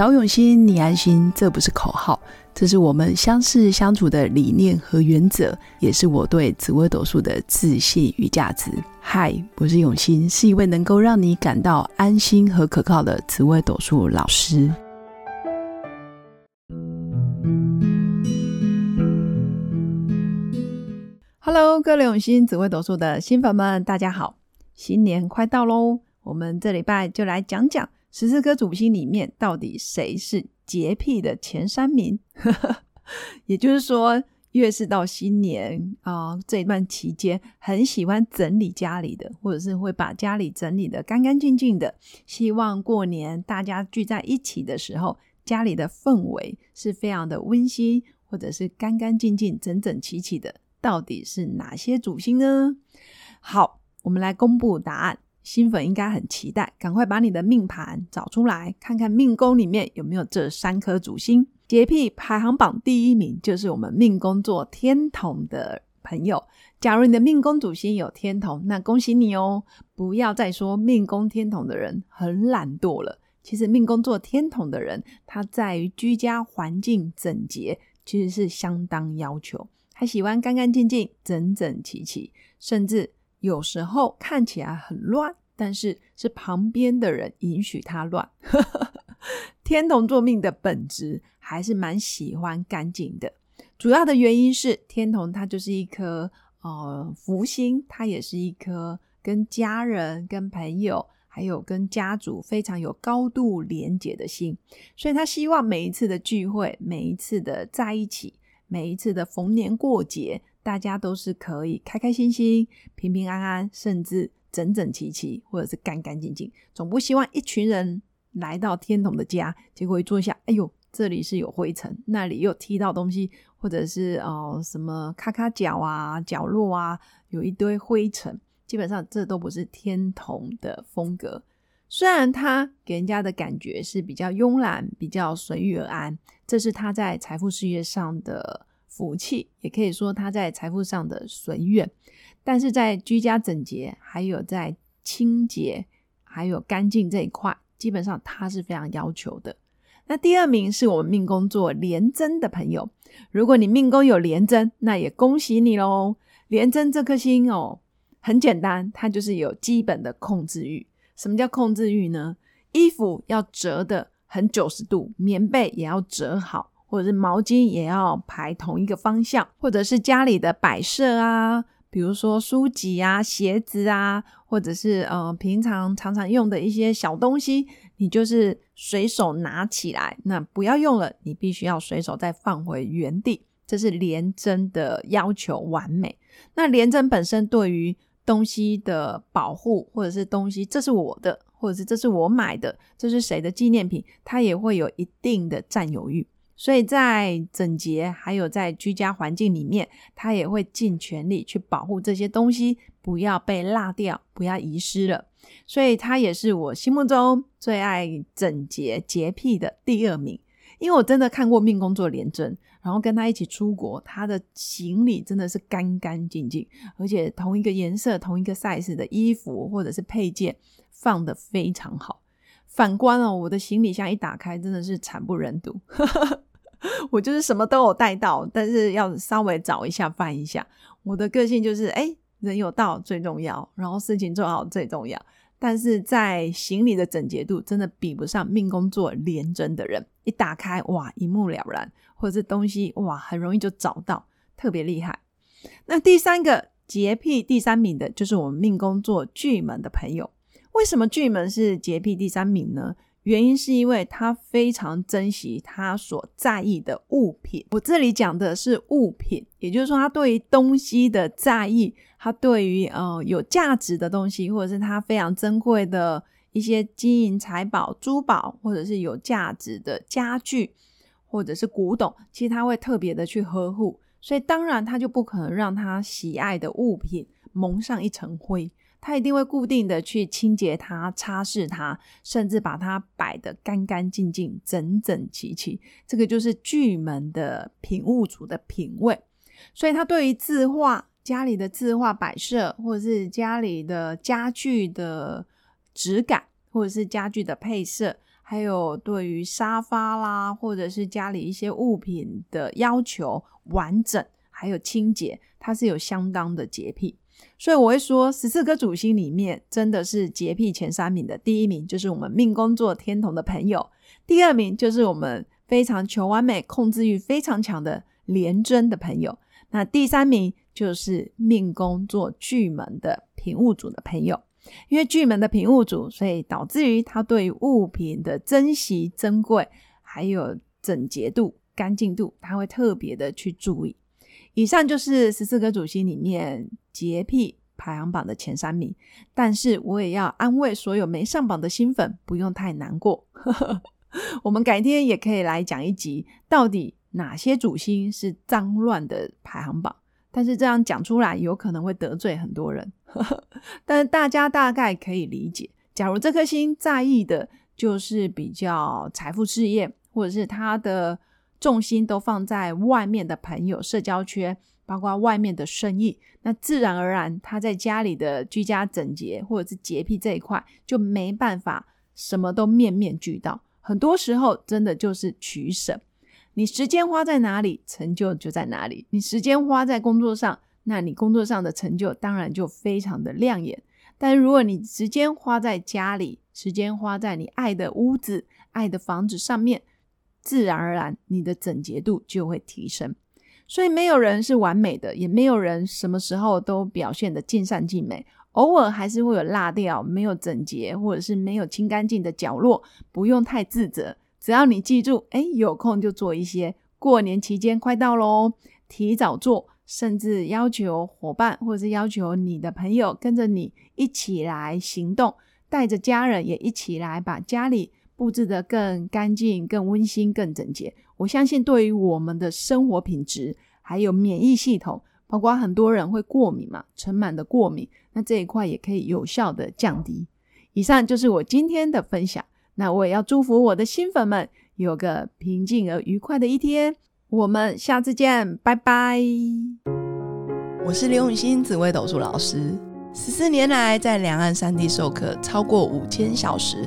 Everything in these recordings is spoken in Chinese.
找永新，你安心，这不是口号，这是我们相识相处的理念和原则，也是我对紫微斗数的自信与价值。嗨，我是永新，是一位能够让你感到安心和可靠的紫微斗数老师。Hello，各位永新紫微斗数的新粉们，大家好！新年快到喽，我们这礼拜就来讲讲。十四颗主星里面，到底谁是洁癖的前三名？也就是说，越是到新年啊这段期间，很喜欢整理家里的，或者是会把家里整理的干干净净的，希望过年大家聚在一起的时候，家里的氛围是非常的温馨，或者是干干净净、整整齐齐的。到底是哪些主星呢？好，我们来公布答案。新粉应该很期待，赶快把你的命盘找出来，看看命宫里面有没有这三颗主星。洁癖排行榜第一名就是我们命宫做天同的朋友。假如你的命宫主星有天同，那恭喜你哦！不要再说命宫天同的人很懒惰了。其实命宫做天同的人，他在于居家环境整洁，其实是相当要求。他喜欢干干净净、整整齐齐，甚至。有时候看起来很乱，但是是旁边的人允许他乱。天同座命的本质还是蛮喜欢干净的，主要的原因是天同它就是一颗呃福星，它也是一颗跟家人、跟朋友还有跟家族非常有高度连结的心，所以他希望每一次的聚会、每一次的在一起、每一次的逢年过节。大家都是可以开开心心、平平安安，甚至整整齐齐，或者是干干净净。总不希望一群人来到天童的家，结果一坐下，哎呦，这里是有灰尘，那里又踢到东西，或者是哦什么咔咔角啊、角落啊，有一堆灰尘。基本上这都不是天童的风格。虽然他给人家的感觉是比较慵懒、比较随遇而安，这是他在财富事业上的。福气也可以说他在财富上的随愿，但是在居家整洁、还有在清洁、还有干净这一块，基本上他是非常要求的。那第二名是我们命宫做廉贞的朋友，如果你命宫有廉贞，那也恭喜你喽。廉贞这颗星哦，很简单，它就是有基本的控制欲。什么叫控制欲呢？衣服要折的很九十度，棉被也要折好。或者是毛巾也要排同一个方向，或者是家里的摆设啊，比如说书籍啊、鞋子啊，或者是呃平常常常用的一些小东西，你就是随手拿起来，那不要用了，你必须要随手再放回原地。这是廉贞的要求完美。那廉贞本身对于东西的保护，或者是东西这是我的，或者是这是我买的，这是谁的纪念品，它也会有一定的占有欲。所以在整洁还有在居家环境里面，他也会尽全力去保护这些东西，不要被落掉，不要遗失了。所以他也是我心目中最爱整洁洁癖的第二名。因为我真的看过命宫做廉贞，然后跟他一起出国，他的行李真的是干干净净，而且同一个颜色、同一个 size 的衣服或者是配件放的非常好。反观哦，我的行李箱一打开，真的是惨不忍睹。我就是什么都有带到，但是要稍微找一下翻一下。我的个性就是，哎，人有到最重要，然后事情做好最重要。但是在行李的整洁度，真的比不上命宫做廉贞的人。一打开，哇，一目了然，或者是东西，哇，很容易就找到，特别厉害。那第三个洁癖第三名的，就是我们命宫做巨门的朋友。为什么巨门是洁癖第三名呢？原因是因为他非常珍惜他所在意的物品。我这里讲的是物品，也就是说，他对于东西的在意，他对于呃有价值的东西，或者是他非常珍贵的一些金银财宝、珠宝，或者是有价值的家具，或者是古董，其实他会特别的去呵护。所以，当然他就不可能让他喜爱的物品蒙上一层灰。他一定会固定的去清洁它、擦拭它，甚至把它摆得干干净净、整整齐齐。这个就是巨门的品物主的品味。所以，他对于字画、家里的字画摆设，或者是家里的家具的质感，或者是家具的配色，还有对于沙发啦，或者是家里一些物品的要求完整，还有清洁，他是有相当的洁癖。所以我会说，十四颗主星里面真的是洁癖前三名的，第一名就是我们命宫座天同的朋友，第二名就是我们非常求完美、控制欲非常强的廉贞的朋友，那第三名就是命宫座巨门的平物主的朋友。因为巨门的平物主，所以导致于他对物品的珍惜、珍贵，还有整洁度、干净度，他会特别的去注意。以上就是十四个主星里面洁癖排行榜的前三名，但是我也要安慰所有没上榜的新粉，不用太难过。我们改天也可以来讲一集，到底哪些主星是脏乱的排行榜。但是这样讲出来，有可能会得罪很多人。但大家大概可以理解，假如这颗星在意的就是比较财富、事业，或者是他的重心都放在外面的朋友、社交圈，包括外面的生意，那自然而然他在家里的居家整洁或者是洁癖这一块就没办法什么都面面俱到。很多时候真的就是取舍。你时间花在哪里，成就就在哪里。你时间花在工作上，那你工作上的成就当然就非常的亮眼。但如果你时间花在家里，时间花在你爱的屋子、爱的房子上面，自然而然你的整洁度就会提升。所以没有人是完美的，也没有人什么时候都表现的尽善尽美，偶尔还是会有落掉、没有整洁或者是没有清干净的角落，不用太自责。只要你记住，哎，有空就做一些。过年期间快到喽，提早做，甚至要求伙伴或者是要求你的朋友跟着你一起来行动，带着家人也一起来把家里布置得更干净、更温馨、更整洁。我相信，对于我们的生活品质还有免疫系统，包括很多人会过敏嘛，尘螨的过敏，那这一块也可以有效的降低。以上就是我今天的分享。那我也要祝福我的新粉们有个平静而愉快的一天。我们下次见，拜拜。我是刘永新紫微斗数老师，十四年来在两岸三地授课超过五千小时，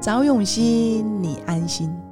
早永熙，你安心。